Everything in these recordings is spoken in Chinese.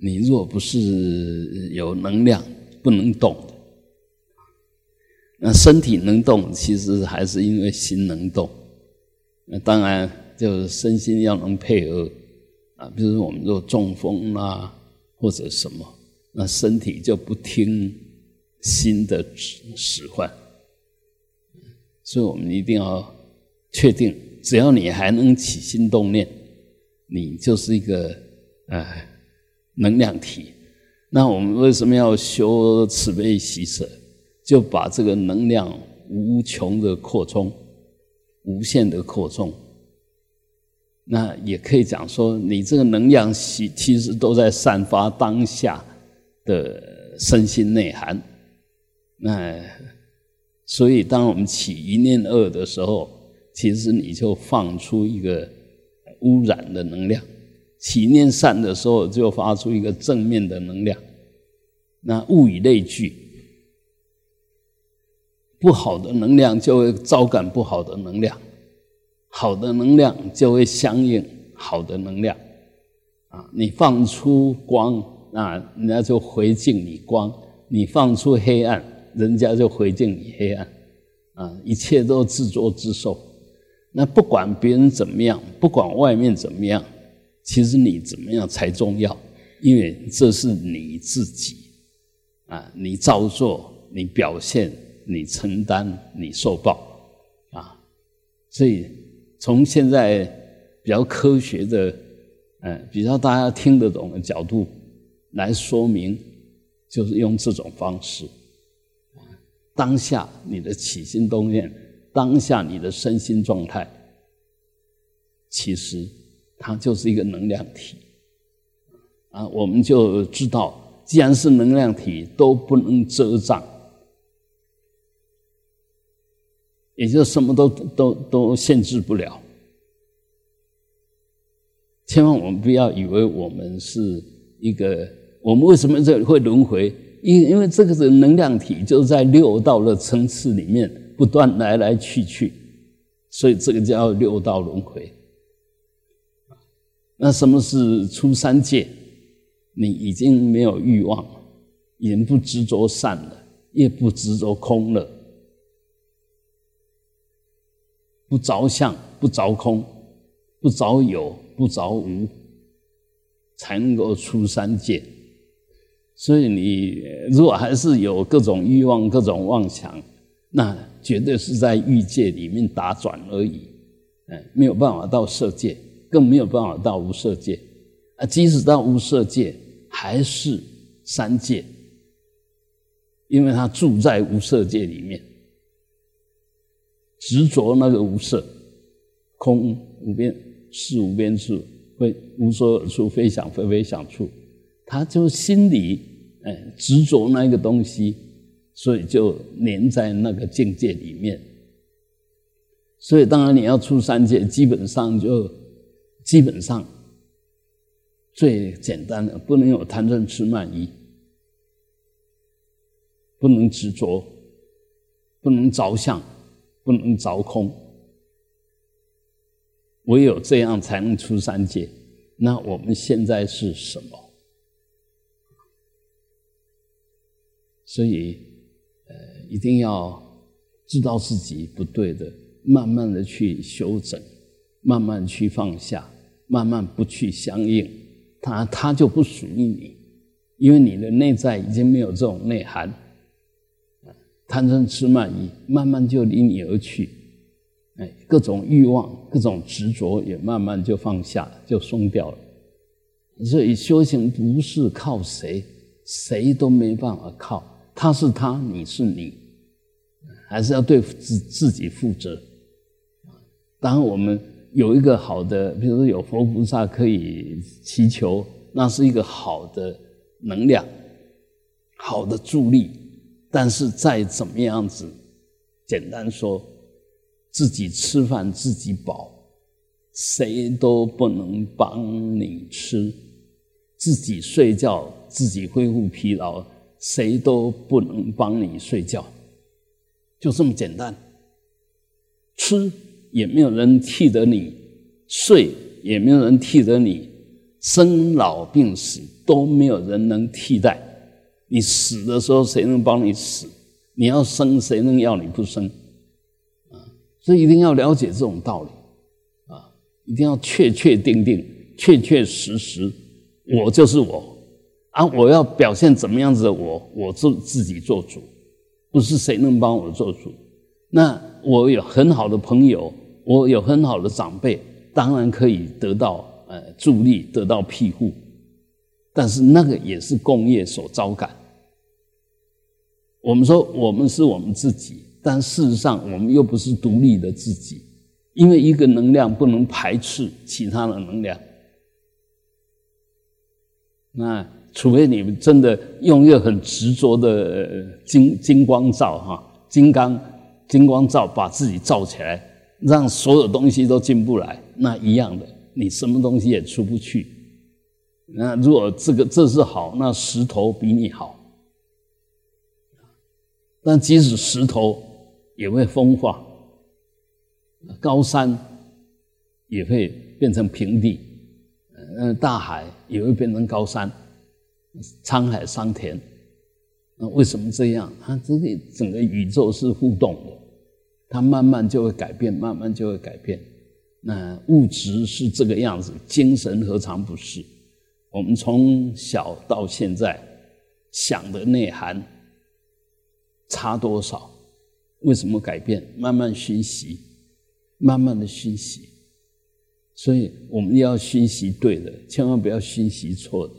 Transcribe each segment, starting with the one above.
你若不是有能量，不能动。那身体能动，其实还是因为心能动。那当然，就是身心要能配合啊。比如说，我们若中风啦，或者什么，那身体就不听心的使使唤。所以我们一定要确定，只要你还能起心动念，你就是一个呃能量体。那我们为什么要修慈悲喜舍？就把这个能量无穷的扩充，无限的扩充。那也可以讲说，你这个能量其其实都在散发当下的身心内涵。那。所以，当我们起一念恶的时候，其实你就放出一个污染的能量；起念善的时候，就发出一个正面的能量。那物以类聚，不好的能量就会招感不好的能量，好的能量就会相应好的能量。啊，你放出光，那人家就回敬你光；你放出黑暗。人家就回敬你黑暗，啊，一切都自作自受。那不管别人怎么样，不管外面怎么样，其实你怎么样才重要，因为这是你自己，啊，你照做，你表现，你承担，你受报，啊，所以从现在比较科学的，嗯，比较大家听得懂的角度来说明，就是用这种方式。当下你的起心动念，当下你的身心状态，其实它就是一个能量体啊！我们就知道，既然是能量体，都不能遮障，也就什么都都都限制不了。千万我们不要以为我们是一个，我们为什么这会轮回？因因为这个是能量体，就在六道的层次里面不断来来去去，所以这个叫六道轮回。那什么是出三界？你已经没有欲望，也不执着善了，也不执着空了，不着相，不着空，不着有，不着无，才能够出三界。所以你如果还是有各种欲望、各种妄想，那绝对是在欲界里面打转而已，嗯，没有办法到色界，更没有办法到无色界，啊，即使到无色界，还是三界，因为他住在无色界里面，执着那个无色，空无边，是无边处，非无所有处，非想非非想处。他就心里哎执着那个东西，所以就黏在那个境界里面。所以当然你要出三界，基本上就基本上最简单的，不能有贪嗔痴慢疑，不能执着，不能着相，不能着空，唯有这样才能出三界。那我们现在是什么？所以，呃，一定要知道自己不对的，慢慢的去修整，慢慢去放下，慢慢不去相应，它它就不属于你，因为你的内在已经没有这种内涵，贪嗔痴慢疑慢慢就离你而去，哎，各种欲望、各种执着也慢慢就放下，就松掉了。所以修行不是靠谁，谁都没办法靠。他是他，你是你，还是要对自自己负责。当我们有一个好的，比如说有佛菩萨可以祈求，那是一个好的能量，好的助力。但是再怎么样子，简单说，自己吃饭自己饱，谁都不能帮你吃；自己睡觉自己恢复疲劳。谁都不能帮你睡觉，就这么简单。吃也没有人替得你，睡也没有人替得你，生老病死都没有人能替代。你死的时候，谁能帮你死？你要生，谁能要你不生？啊，所以一定要了解这种道理，啊，一定要确确定定、确确实实，我就是我，啊，我要表现怎么样子的我，我自自己做主，不是谁能帮我做主。那我有很好的朋友，我有很好的长辈，当然可以得到呃助力，得到庇护，但是那个也是工业所招感。我们说我们是我们自己，但事实上我们又不是独立的自己，因为一个能量不能排斥其他的能量。那除非你们真的用一个很执着的金金光罩哈，金刚金光罩把自己罩起来，让所有东西都进不来，那一样的，你什么东西也出不去。那如果这个这是好，那石头比你好。但即使石头也会风化，高山也会变成平地，嗯，大海也会变成高山，沧海桑田。那为什么这样？它这个整个宇宙是互动的，它慢慢就会改变，慢慢就会改变。那物质是这个样子，精神何尝不是？我们从小到现在想的内涵。差多少？为什么改变？慢慢熏习，慢慢的熏习。所以我们要熏习对的，千万不要熏习错的。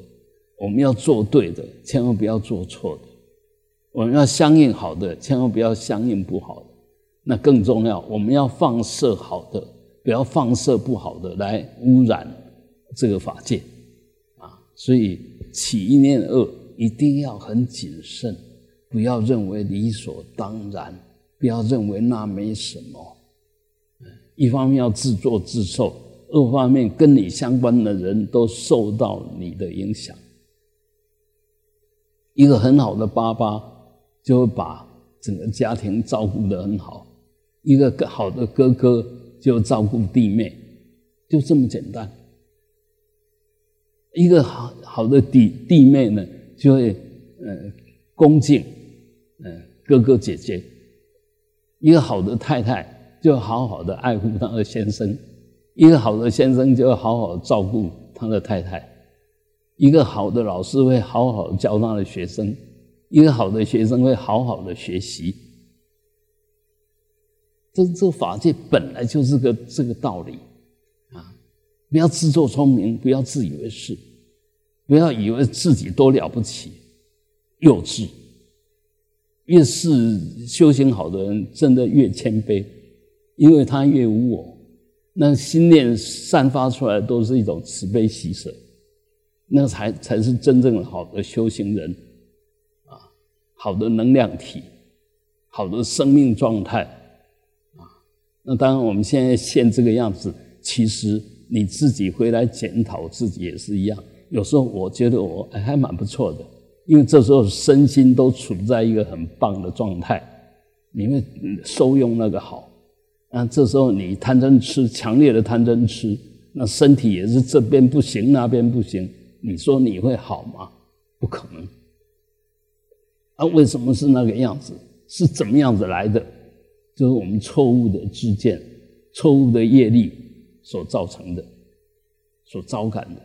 我们要做对的，千万不要做错的。我们要相应好的，千万不要相应不好的。那更重要，我们要放射好的，不要放射不好的来污染这个法界啊。所以起一念恶，一定要很谨慎。不要认为理所当然，不要认为那没什么。一方面要自作自受，二方面跟你相关的人都受到你的影响。一个很好的爸爸就会把整个家庭照顾得很好，一个好的哥哥就照顾弟妹，就这么简单。一个好好的弟弟妹呢，就会呃恭敬。嗯，哥哥姐姐，一个好的太太就好好的爱护他的先生，一个好的先生就要好好照顾他的太太，一个好的老师会好好教他的学生，一个好的学生会好好的学习。这这法界本来就是个这个道理啊！不要自作聪明，不要自以为是，不要以为自己多了不起，幼稚。越是修行好的人，真的越谦卑，因为他越无我，那心念散发出来都是一种慈悲喜舍，那才才是真正好的修行人，好的能量体，好的生命状态，啊，那当然我们现在现这个样子，其实你自己回来检讨自己也是一样，有时候我觉得我还蛮不错的。因为这时候身心都处在一个很棒的状态，你会收用那个好，那这时候你贪嗔痴，强烈的贪嗔痴，那身体也是这边不行，那边不行，你说你会好吗？不可能。啊，为什么是那个样子？是怎么样子来的？就是我们错误的知见、错误的业力所造成的，所招感的，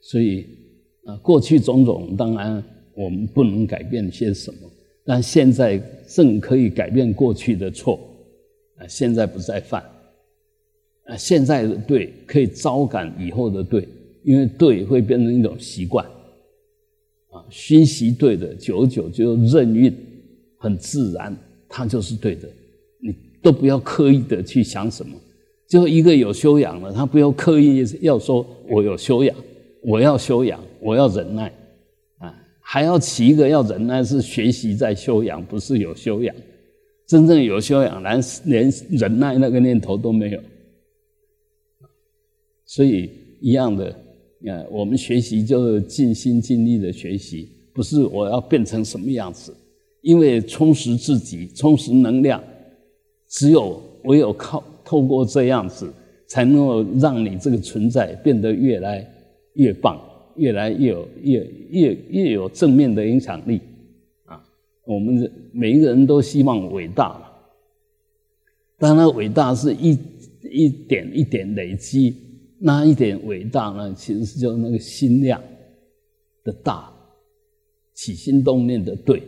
所以。啊，过去种种当然我们不能改变些什么，但现在正可以改变过去的错，啊，现在不再犯，啊，现在的对可以招感以后的对，因为对会变成一种习惯，熏习对的，久久就任运，很自然，它就是对的，你都不要刻意的去想什么，就一个有修养了，他不要刻意要说我有修养。我要修养，我要忍耐，啊，还要起一个要忍耐，是学习在修养，不是有修养。真正有修养，连连忍耐那个念头都没有。所以一样的，啊，我们学习就是尽心尽力的学习，不是我要变成什么样子。因为充实自己，充实能量，只有唯有靠透过这样子，才能够让你这个存在变得越来越棒，越来越有越越越有正面的影响力啊！我们每一个人都希望伟大，当然伟大是一一点一点累积，那一点伟大呢，其实是就那个心量的大，起心动念的对，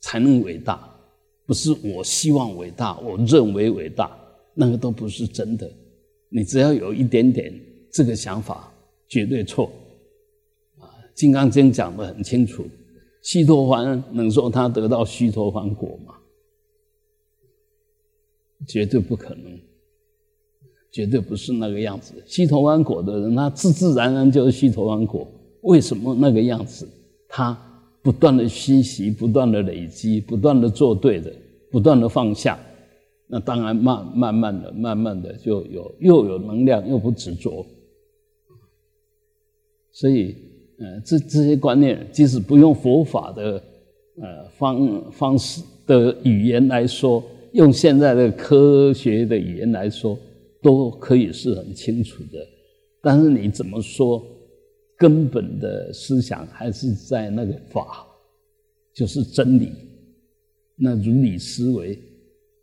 才能伟大。不是我希望伟大，我认为伟大，那个都不是真的。你只要有一点点这个想法，绝对错。啊，《金刚经》讲的很清楚，须陀洹能说他得到须陀洹果吗？绝对不可能，绝对不是那个样子。须陀洹果的人，他自自然然就是须陀洹果。为什么那个样子？他不断的学习，不断的累积，不断的做对的。不断的放下，那当然慢慢慢的、慢慢的就有又有能量，又不执着。所以，呃，这这些观念，即使不用佛法的呃方方式的语言来说，用现在的科学的语言来说，都可以是很清楚的。但是你怎么说，根本的思想还是在那个法，就是真理。那如理思维，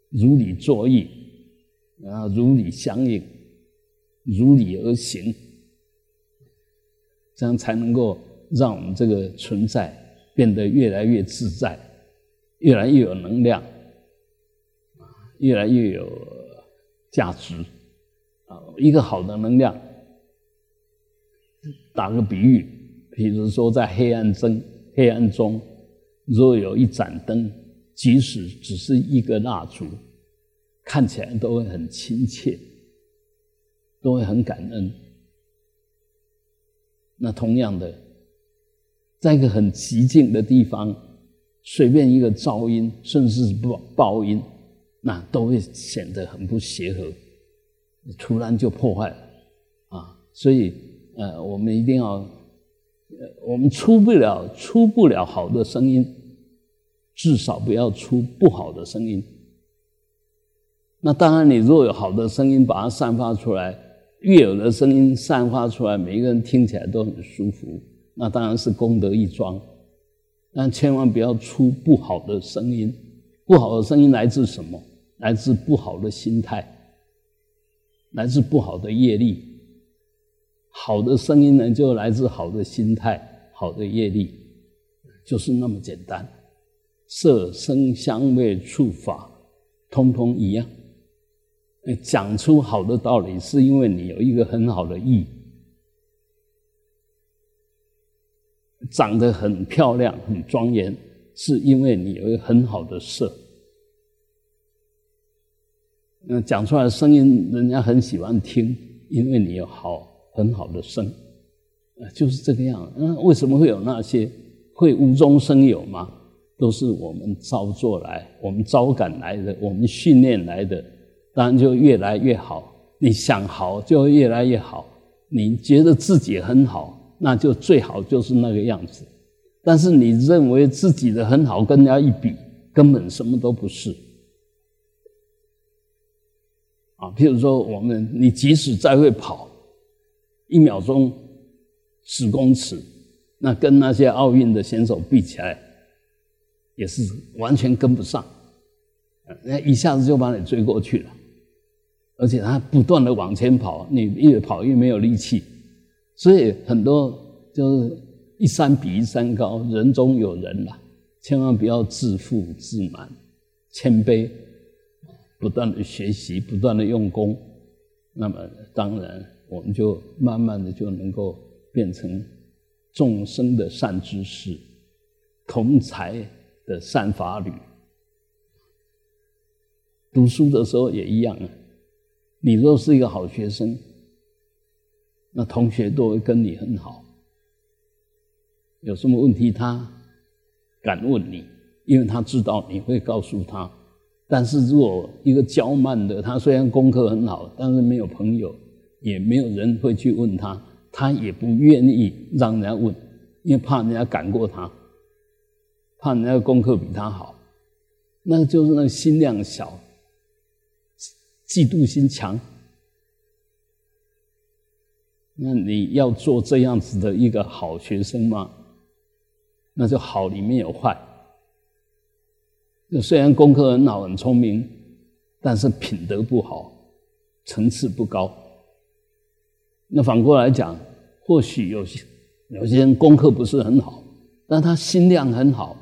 如理作意，啊如理相应，如理而行，这样才能够让我们这个存在变得越来越自在，越来越有能量，啊，越来越有价值，啊，一个好的能量。打个比喻，比如说在黑暗中，黑暗中若有一盏灯。即使只是一个蜡烛，看起来都会很亲切，都会很感恩。那同样的，在一个很寂静的地方，随便一个噪音，甚至是爆爆音，那都会显得很不协和，突然就破坏了啊！所以，呃，我们一定要，呃，我们出不了出不了好的声音。至少不要出不好的声音。那当然，你若有好的声音，把它散发出来，越有的声音散发出来，每一个人听起来都很舒服，那当然是功德一桩。但千万不要出不好的声音。不好的声音来自什么？来自不好的心态，来自不好的业力。好的声音呢，就来自好的心态、好的业力，就是那么简单。色、声、香味、触、法，通通一样。讲出好的道理，是因为你有一个很好的意，长得很漂亮、很庄严，是因为你有一个很好的色。那讲出来的声音，人家很喜欢听，因为你有好很好的声，啊，就是这个样。那为什么会有那些会无中生有吗？都是我们招做来，我们招赶来的，我们训练来的，当然就越来越好。你想好就越来越好，你觉得自己很好，那就最好就是那个样子。但是你认为自己的很好，跟人家一比，根本什么都不是。啊，譬如说我们，你即使再会跑，一秒钟十公尺，那跟那些奥运的选手比起来。也是完全跟不上，那一下子就把你追过去了，而且他不断的往前跑，你越跑越没有力气，所以很多就是一山比一山高，人中有人啦，千万不要自负自满，谦卑，不断的学习，不断的用功，那么当然我们就慢慢的就能够变成众生的善知识，同才。的善法侣，读书的时候也一样啊。你若是一个好学生，那同学都会跟你很好。有什么问题，他敢问你，因为他知道你会告诉他。但是如果一个娇慢的，他虽然功课很好，但是没有朋友，也没有人会去问他，他也不愿意让人家问，因为怕人家赶过他。怕人家功课比他好，那就是那心量小，嫉妒心强。那你要做这样子的一个好学生吗？那就好里面有坏。虽然功课很好、很聪明，但是品德不好，层次不高。那反过来讲，或许有些有些人功课不是很好，但他心量很好，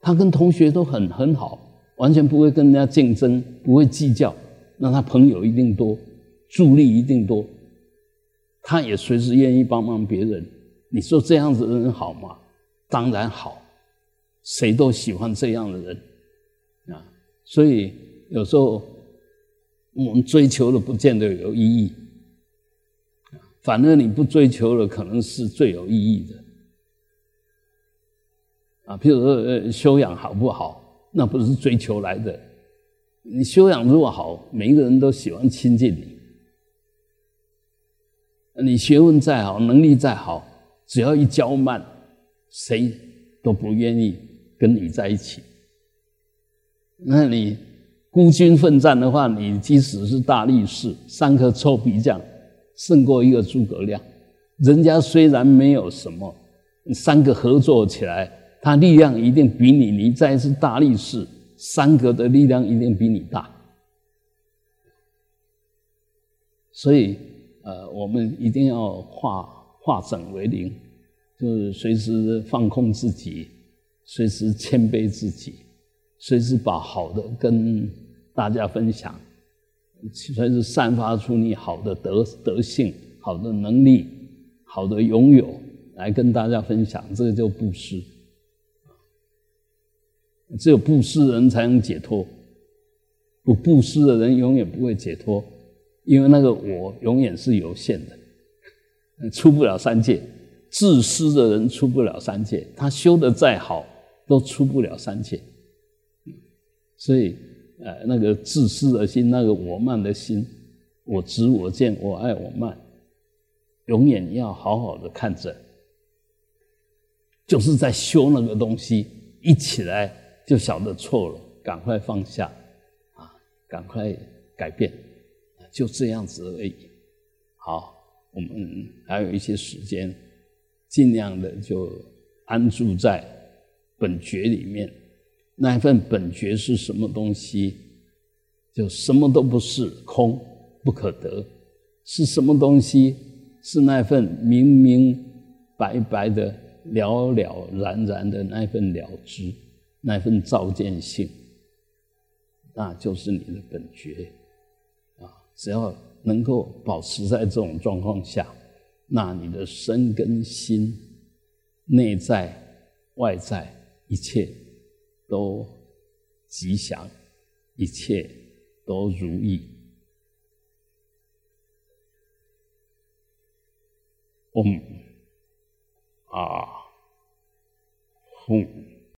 他跟同学都很很好，完全不会跟人家竞争，不会计较，那他朋友一定多，助力一定多。他也随时愿意帮忙别人，你说这样子的人好吗？当然好，谁都喜欢这样的人啊。所以有时候我们追求的不见得有意义，反而你不追求了，可能是最有意义的啊。譬如说修养好不好，那不是追求来的。你修养如果好，每一个人都喜欢亲近你。你学问再好，能力再好，只要一骄慢，谁都不愿意跟你在一起。那你孤军奋战的话，你即使是大力士，三颗臭皮匠胜过一个诸葛亮。人家虽然没有什么，三个合作起来，他力量一定比你。你再是大力士，三个的力量一定比你大。所以。呃，我们一定要化化整为零，就是随时放空自己，随时谦卑自己，随时把好的跟大家分享，随时散发出你好的德德性、好的能力、好的拥有来跟大家分享，这个叫布施。只有布施人才能解脱，不布施的人永远不会解脱。因为那个我永远是有限的，出不了三界。自私的人出不了三界，他修的再好，都出不了三界。所以，呃，那个自私的心，那个我慢的心，我执我见，我爱我慢，永远要好好的看着，就是在修那个东西，一起来就晓得错了，赶快放下，啊，赶快改变。就这样子而已。好，我们还有一些时间，尽量的就安住在本觉里面。那一份本觉是什么东西？就什么都不是，空不可得。是什么东西？是那份明明白白的、了了然然的那份了知，那份照见性，那就是你的本觉。啊只要能够保持在这种状况下，那你的身跟心、内在、外在一切都吉祥，一切都如意。嗡啊，吽。